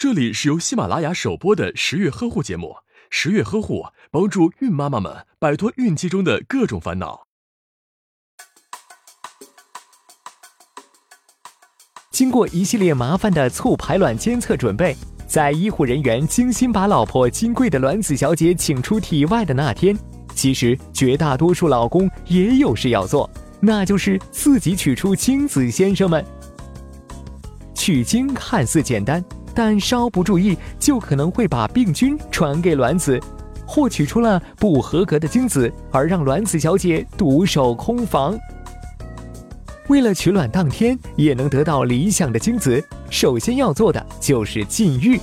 这里是由喜马拉雅首播的十月呵护节目。十月呵护帮助孕妈妈们摆脱孕期中的各种烦恼。经过一系列麻烦的促排卵监测准备，在医护人员精心把老婆金贵的卵子小姐请出体外的那天，其实绝大多数老公也有事要做，那就是自己取出精子。先生们，取精看似简单。但稍不注意，就可能会把病菌传给卵子，或取出了不合格的精子，而让卵子小姐独守空房。为了取卵当天也能得到理想的精子，首先要做的就是禁欲。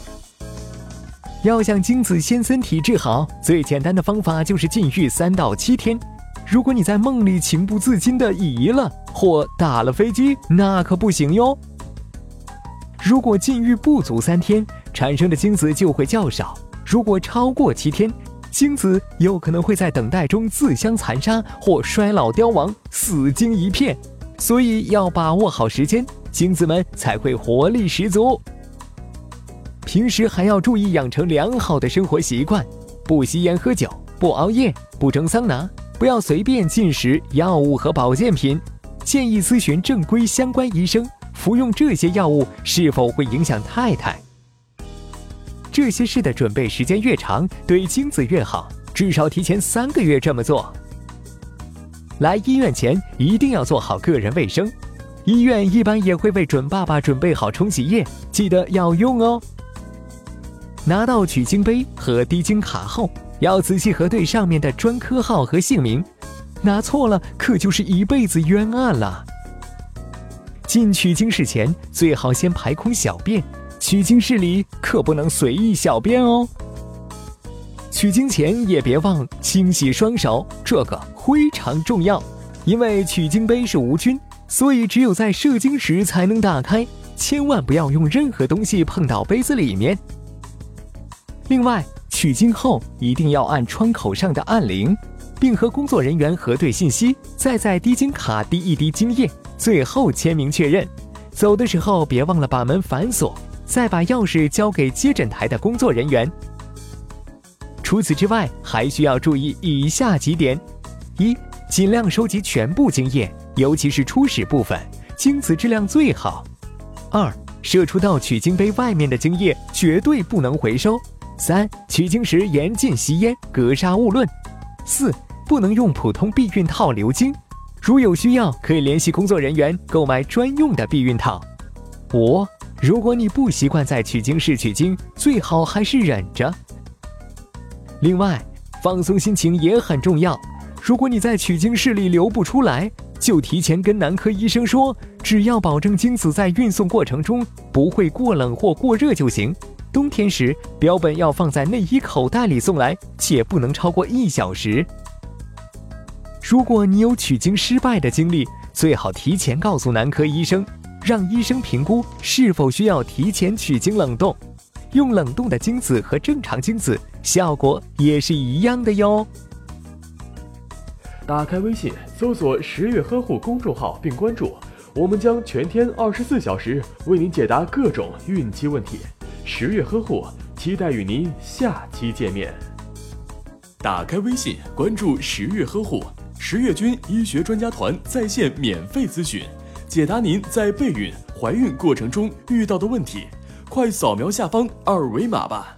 要想精子先身体质好，最简单的方法就是禁欲三到七天。如果你在梦里情不自禁的移了或打了飞机，那可不行哟。如果禁欲不足三天，产生的精子就会较少；如果超过七天，精子有可能会在等待中自相残杀或衰老凋亡，死精一片。所以要把握好时间，精子们才会活力十足。平时还要注意养成良好的生活习惯，不吸烟喝酒，不熬夜，不蒸桑拿，不要随便进食药物和保健品，建议咨询正规相关医生。服用这些药物是否会影响太太？这些事的准备时间越长，对精子越好，至少提前三个月这么做。来医院前一定要做好个人卫生，医院一般也会为准爸爸准备好冲洗液，记得要用哦。拿到取精杯和滴精卡后，要仔细核对上面的专科号和姓名，拿错了可就是一辈子冤案了。进取精室前，最好先排空小便。取精室里可不能随意小便哦。取精前也别忘清洗双手，这个非常重要。因为取精杯是无菌，所以只有在射精时才能打开，千万不要用任何东西碰到杯子里面。另外，取精后一定要按窗口上的按铃，并和工作人员核对信息，再在滴精卡滴一滴精液。最后签名确认，走的时候别忘了把门反锁，再把钥匙交给接诊台的工作人员。除此之外，还需要注意以下几点：一、尽量收集全部精液，尤其是初始部分，精子质量最好；二、射出到取精杯外面的精液绝对不能回收；三、取精时严禁吸烟，格杀勿论；四、不能用普通避孕套流精。如有需要，可以联系工作人员购买专用的避孕套。五，如果你不习惯在取精室取精，最好还是忍着。另外，放松心情也很重要。如果你在取精室里流不出来，就提前跟男科医生说，只要保证精子在运送过程中不会过冷或过热就行。冬天时，标本要放在内衣口袋里送来，且不能超过一小时。如果你有取精失败的经历，最好提前告诉男科医生，让医生评估是否需要提前取精冷冻。用冷冻的精子和正常精子效果也是一样的哟。打开微信，搜索“十月呵护”公众号并关注，我们将全天二十四小时为您解答各种孕期问题。十月呵护，期待与您下期见面。打开微信，关注“十月呵护”。十月军医学专家团在线免费咨询，解答您在备孕、怀孕过程中遇到的问题，快扫描下方二维码吧。